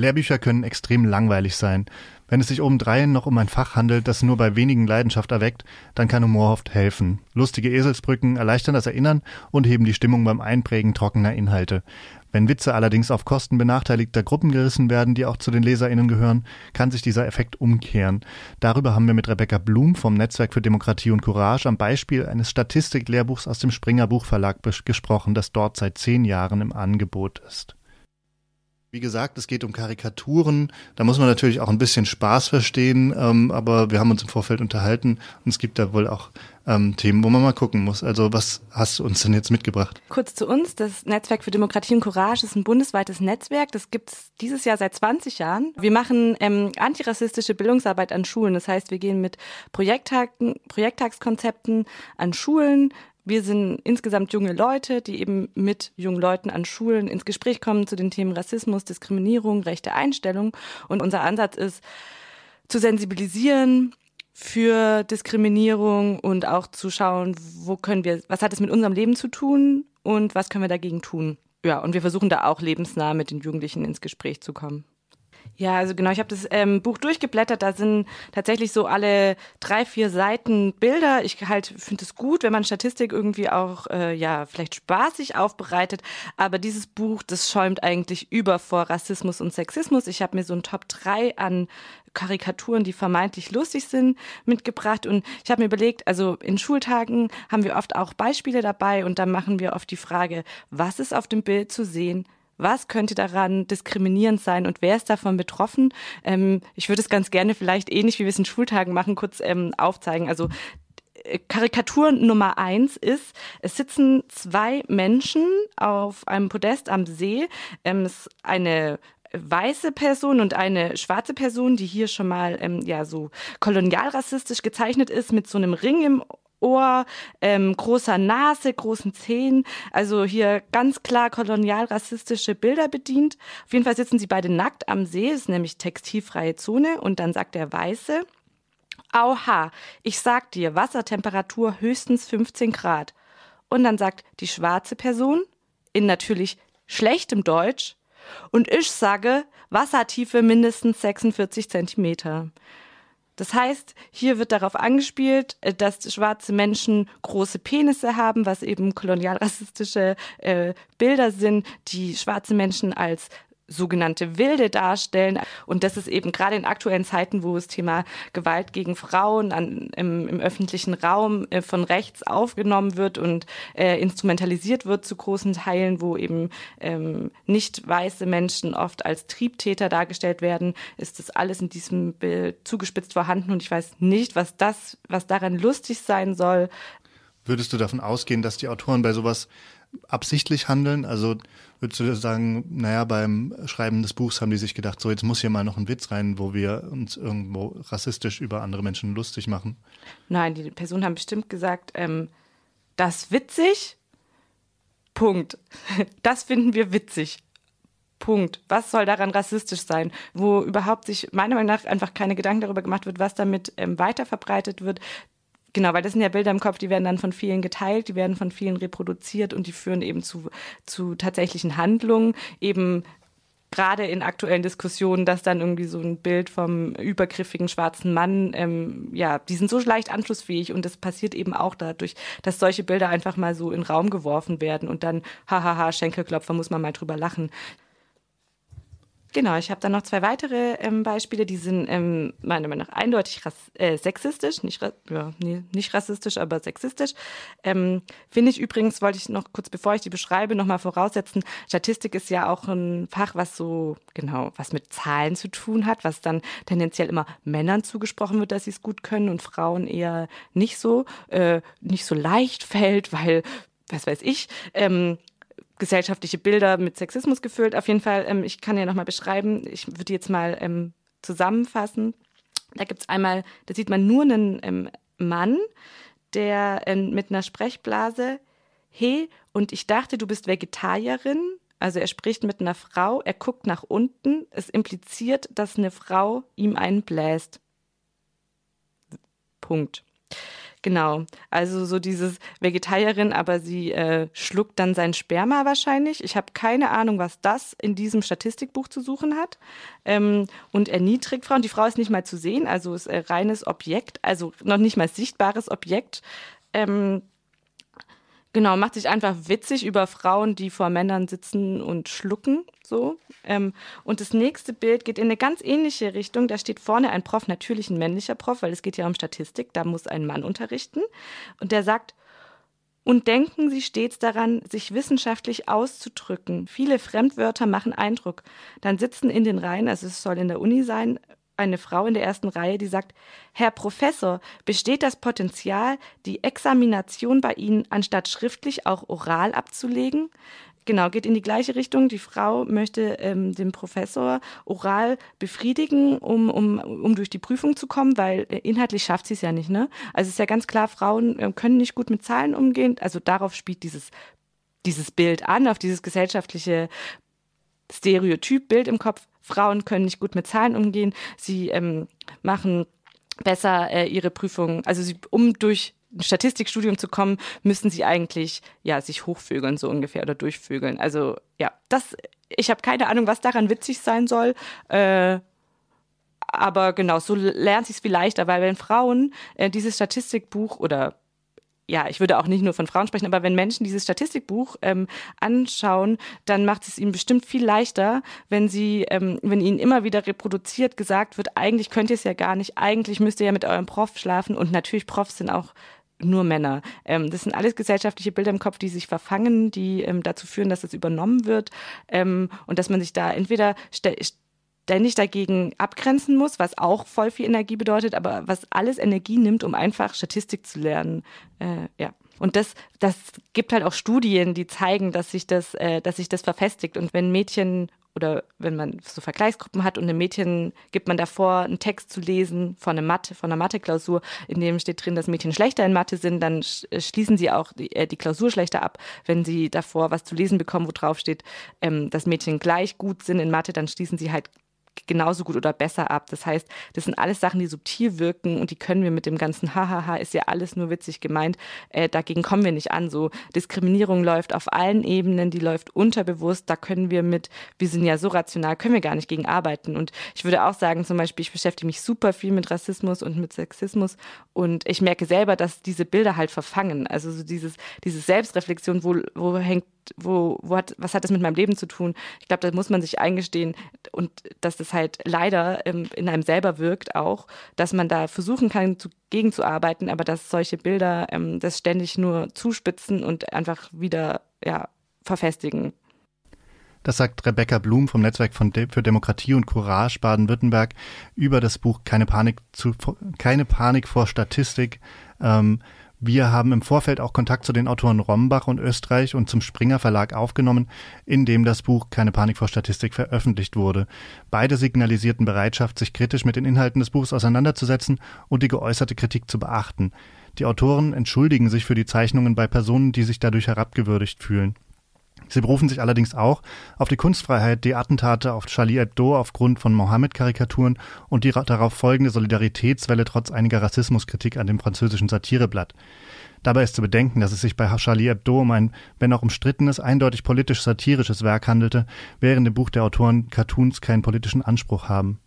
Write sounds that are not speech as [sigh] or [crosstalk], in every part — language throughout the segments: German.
Lehrbücher können extrem langweilig sein. Wenn es sich obendrein noch um ein Fach handelt, das nur bei wenigen Leidenschaft erweckt, dann kann Humor oft helfen. Lustige Eselsbrücken erleichtern das Erinnern und heben die Stimmung beim Einprägen trockener Inhalte. Wenn Witze allerdings auf Kosten benachteiligter Gruppen gerissen werden, die auch zu den LeserInnen gehören, kann sich dieser Effekt umkehren. Darüber haben wir mit Rebecca Blum vom Netzwerk für Demokratie und Courage am Beispiel eines Statistiklehrbuchs aus dem Springer Buchverlag gesprochen, das dort seit zehn Jahren im Angebot ist. Wie gesagt, es geht um Karikaturen. Da muss man natürlich auch ein bisschen Spaß verstehen, ähm, aber wir haben uns im Vorfeld unterhalten und es gibt da wohl auch ähm, Themen, wo man mal gucken muss. Also was hast du uns denn jetzt mitgebracht? Kurz zu uns. Das Netzwerk für Demokratie und Courage ist ein bundesweites Netzwerk. Das gibt es dieses Jahr seit 20 Jahren. Wir machen ähm, antirassistische Bildungsarbeit an Schulen. Das heißt, wir gehen mit Projekttagen, Projekttagskonzepten an Schulen, wir sind insgesamt junge Leute, die eben mit jungen Leuten an Schulen ins Gespräch kommen zu den Themen Rassismus, Diskriminierung, rechte Einstellung. Und unser Ansatz ist, zu sensibilisieren für Diskriminierung und auch zu schauen, wo können wir, was hat es mit unserem Leben zu tun und was können wir dagegen tun. Ja, und wir versuchen da auch lebensnah mit den Jugendlichen ins Gespräch zu kommen. Ja, also genau, ich habe das ähm, Buch durchgeblättert, da sind tatsächlich so alle drei, vier Seiten Bilder. Ich halt finde es gut, wenn man Statistik irgendwie auch äh, ja vielleicht spaßig aufbereitet, aber dieses Buch, das schäumt eigentlich über vor Rassismus und Sexismus. Ich habe mir so ein Top 3 an Karikaturen, die vermeintlich lustig sind, mitgebracht. Und ich habe mir überlegt, also in Schultagen haben wir oft auch Beispiele dabei und da machen wir oft die Frage, was ist auf dem Bild zu sehen? Was könnte daran diskriminierend sein und wer ist davon betroffen? Ähm, ich würde es ganz gerne vielleicht ähnlich wie wir es in Schultagen machen, kurz ähm, aufzeigen. Also äh, Karikatur Nummer eins ist, es sitzen zwei Menschen auf einem Podest am See. Ähm, es ist eine weiße Person und eine schwarze Person, die hier schon mal ähm, ja so kolonialrassistisch gezeichnet ist mit so einem Ring im Ohr, ähm, großer Nase, großen Zähnen. Also hier ganz klar kolonialrassistische Bilder bedient. Auf jeden Fall sitzen sie beide nackt am See, ist nämlich textilfreie Zone. Und dann sagt der Weiße, Auha, ich sag dir, Wassertemperatur höchstens 15 Grad. Und dann sagt die schwarze Person in natürlich schlechtem Deutsch, und ich sage Wassertiefe mindestens 46 Zentimeter. Das heißt, hier wird darauf angespielt, äh, dass schwarze Menschen große Penisse haben, was eben kolonialrassistische äh, Bilder sind, die schwarze Menschen als sogenannte Wilde darstellen. Und das ist eben gerade in aktuellen Zeiten, wo das Thema Gewalt gegen Frauen an, im, im, öffentlichen Raum äh, von rechts aufgenommen wird und äh, instrumentalisiert wird zu großen Teilen, wo eben ähm, nicht weiße Menschen oft als Triebtäter dargestellt werden, ist das alles in diesem Bild zugespitzt vorhanden. Und ich weiß nicht, was das, was daran lustig sein soll. Würdest du davon ausgehen, dass die Autoren bei sowas absichtlich handeln? Also würdest du sagen, naja, beim Schreiben des Buchs haben die sich gedacht, so jetzt muss hier mal noch ein Witz rein, wo wir uns irgendwo rassistisch über andere Menschen lustig machen? Nein, die Personen haben bestimmt gesagt, ähm, das witzig, Punkt. [laughs] Das finden wir witzig. Punkt. Was soll daran rassistisch sein? Wo überhaupt sich meiner Meinung nach einfach keine Gedanken darüber gemacht wird, was damit ähm, weiterverbreitet wird, Genau, weil das sind ja Bilder im Kopf, die werden dann von vielen geteilt, die werden von vielen reproduziert und die führen eben zu, zu tatsächlichen Handlungen, eben gerade in aktuellen Diskussionen, dass dann irgendwie so ein Bild vom übergriffigen schwarzen Mann, ähm, ja, die sind so leicht anschlussfähig und das passiert eben auch dadurch, dass solche Bilder einfach mal so in Raum geworfen werden und dann, hahaha, Schenkelklopfer, muss man mal drüber lachen. Genau, ich habe dann noch zwei weitere ähm, Beispiele, die sind ähm, meiner Meinung nach eindeutig äh, sexistisch, nicht, ja, nee, nicht rassistisch, aber sexistisch. Ähm, Finde ich übrigens, wollte ich noch kurz, bevor ich die beschreibe, nochmal voraussetzen, Statistik ist ja auch ein Fach, was so, genau, was mit Zahlen zu tun hat, was dann tendenziell immer Männern zugesprochen wird, dass sie es gut können und Frauen eher nicht so, äh, nicht so leicht fällt, weil was weiß ich, ähm, gesellschaftliche Bilder mit Sexismus gefüllt. Auf jeden Fall, ähm, ich kann ja nochmal beschreiben, ich würde jetzt mal ähm, zusammenfassen. Da gibt es einmal, da sieht man nur einen ähm, Mann, der ähm, mit einer Sprechblase, hey, und ich dachte, du bist Vegetarierin. Also er spricht mit einer Frau, er guckt nach unten, es impliziert, dass eine Frau ihm einen bläst. Punkt. Genau, also so dieses Vegetarierin, aber sie äh, schluckt dann sein Sperma wahrscheinlich. Ich habe keine Ahnung, was das in diesem Statistikbuch zu suchen hat. Ähm, und erniedrigt Frauen. Die Frau ist nicht mal zu sehen, also ist ein reines Objekt, also noch nicht mal sichtbares Objekt. Ähm, Genau, macht sich einfach witzig über Frauen, die vor Männern sitzen und schlucken, so. Ähm, und das nächste Bild geht in eine ganz ähnliche Richtung. Da steht vorne ein Prof, natürlich ein männlicher Prof, weil es geht ja um Statistik, da muss ein Mann unterrichten. Und der sagt, und denken Sie stets daran, sich wissenschaftlich auszudrücken. Viele Fremdwörter machen Eindruck. Dann sitzen in den Reihen, also es soll in der Uni sein, eine Frau in der ersten Reihe, die sagt, Herr Professor, besteht das Potenzial, die Examination bei Ihnen anstatt schriftlich auch oral abzulegen? Genau, geht in die gleiche Richtung. Die Frau möchte ähm, den Professor oral befriedigen, um, um, um durch die Prüfung zu kommen, weil äh, inhaltlich schafft sie es ja nicht. Ne? Also es ist ja ganz klar, Frauen äh, können nicht gut mit Zahlen umgehen. Also darauf spielt dieses, dieses Bild an, auf dieses gesellschaftliche Stereotypbild im Kopf. Frauen können nicht gut mit Zahlen umgehen. Sie ähm, machen besser äh, ihre Prüfungen, also sie, um durch ein Statistikstudium zu kommen, müssen sie eigentlich ja sich hochvögeln so ungefähr oder durchvögeln. Also ja, das ich habe keine Ahnung, was daran witzig sein soll. Äh, aber genau, so lernt sich es viel leichter, weil wenn Frauen äh, dieses Statistikbuch oder ja, ich würde auch nicht nur von Frauen sprechen, aber wenn Menschen dieses Statistikbuch ähm, anschauen, dann macht es ihnen bestimmt viel leichter, wenn sie, ähm, wenn ihnen immer wieder reproduziert gesagt wird, eigentlich könnt ihr es ja gar nicht, eigentlich müsst ihr ja mit eurem Prof schlafen und natürlich Profs sind auch nur Männer. Ähm, das sind alles gesellschaftliche Bilder im Kopf, die sich verfangen, die ähm, dazu führen, dass es übernommen wird ähm, und dass man sich da entweder ständig dagegen abgrenzen muss, was auch voll viel Energie bedeutet, aber was alles Energie nimmt, um einfach Statistik zu lernen. Äh, ja. Und das, das gibt halt auch Studien, die zeigen, dass sich das, äh, dass sich das verfestigt. Und wenn Mädchen oder wenn man so Vergleichsgruppen hat und einem Mädchen gibt man davor einen Text zu lesen von einer Mathe, von einer Mathe-Klausur, in dem steht drin, dass Mädchen schlechter in Mathe sind, dann äh, schließen sie auch die, äh, die Klausur schlechter ab. Wenn sie davor was zu lesen bekommen, wo drauf steht, ähm, dass Mädchen gleich gut sind in Mathe, dann schließen sie halt genauso gut oder besser ab. Das heißt, das sind alles Sachen, die subtil wirken und die können wir mit dem ganzen Hahaha, ist ja alles nur witzig gemeint, äh, dagegen kommen wir nicht an. So Diskriminierung läuft auf allen Ebenen, die läuft unterbewusst, da können wir mit, wir sind ja so rational, können wir gar nicht gegen arbeiten. Und ich würde auch sagen, zum Beispiel, ich beschäftige mich super viel mit Rassismus und mit Sexismus und ich merke selber, dass diese Bilder halt verfangen. Also so dieses, diese Selbstreflexion, wo, wo hängt wo, wo hat, was hat das mit meinem Leben zu tun? Ich glaube, da muss man sich eingestehen und dass das halt leider ähm, in einem selber wirkt auch, dass man da versuchen kann, zu, gegenzuarbeiten, aber dass solche Bilder ähm, das ständig nur zuspitzen und einfach wieder ja, verfestigen. Das sagt Rebecca Blum vom Netzwerk für Demokratie und Courage Baden-Württemberg über das Buch Keine Panik, zu, Keine Panik vor Statistik. Ähm, wir haben im Vorfeld auch Kontakt zu den Autoren Rombach und Österreich und zum Springer Verlag aufgenommen, in dem das Buch Keine Panik vor Statistik veröffentlicht wurde. Beide signalisierten Bereitschaft, sich kritisch mit den Inhalten des Buchs auseinanderzusetzen und die geäußerte Kritik zu beachten. Die Autoren entschuldigen sich für die Zeichnungen bei Personen, die sich dadurch herabgewürdigt fühlen. Sie berufen sich allerdings auch auf die Kunstfreiheit, die Attentate auf Charlie Hebdo aufgrund von Mohammed-Karikaturen und die darauf folgende Solidaritätswelle trotz einiger Rassismuskritik an dem französischen Satireblatt. Dabei ist zu bedenken, dass es sich bei Charlie Hebdo um ein, wenn auch umstrittenes, eindeutig politisch-satirisches Werk handelte, während im Buch der Autoren Cartoons keinen politischen Anspruch haben.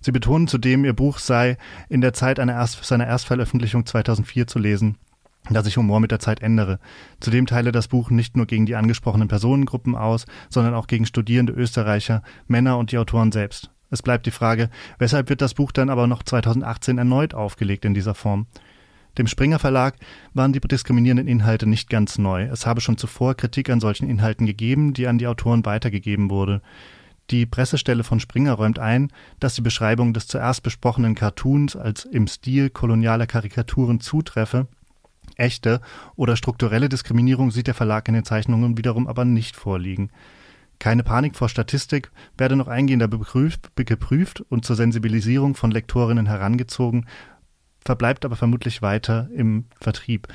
Sie betonen zudem, ihr Buch sei in der Zeit Erst seiner Erstveröffentlichung 2004 zu lesen dass sich Humor mit der Zeit ändere. Zudem teile das Buch nicht nur gegen die angesprochenen Personengruppen aus, sondern auch gegen studierende Österreicher, Männer und die Autoren selbst. Es bleibt die Frage, weshalb wird das Buch dann aber noch 2018 erneut aufgelegt in dieser Form? Dem Springer Verlag waren die diskriminierenden Inhalte nicht ganz neu. Es habe schon zuvor Kritik an solchen Inhalten gegeben, die an die Autoren weitergegeben wurde. Die Pressestelle von Springer räumt ein, dass die Beschreibung des zuerst besprochenen Cartoons als im Stil kolonialer Karikaturen zutreffe Echte oder strukturelle Diskriminierung sieht der Verlag in den Zeichnungen wiederum aber nicht vorliegen. Keine Panik vor Statistik werde noch eingehender geprüft und zur Sensibilisierung von Lektorinnen herangezogen, verbleibt aber vermutlich weiter im Vertrieb.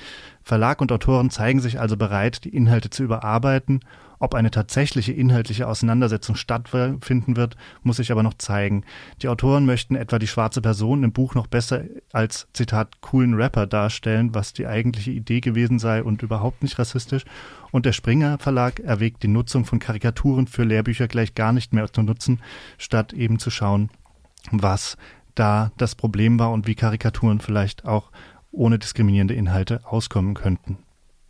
Verlag und Autoren zeigen sich also bereit, die Inhalte zu überarbeiten Ob eine tatsächliche inhaltliche Auseinandersetzung stattfinden wird, muss sich aber noch zeigen. Die Autoren möchten etwa die schwarze Person im Buch noch besser als, Zitat, coolen Rapper darstellen, was die eigentliche Idee gewesen sei und überhaupt nicht rassistisch. Und der Springer Verlag erwägt die Nutzung von Karikaturen für Lehrbücher gleich gar nicht mehr zu nutzen, statt eben zu schauen, was da das Problem war und wie Karikaturen vielleicht auch ohne diskriminierende Inhalte auskommen könnten.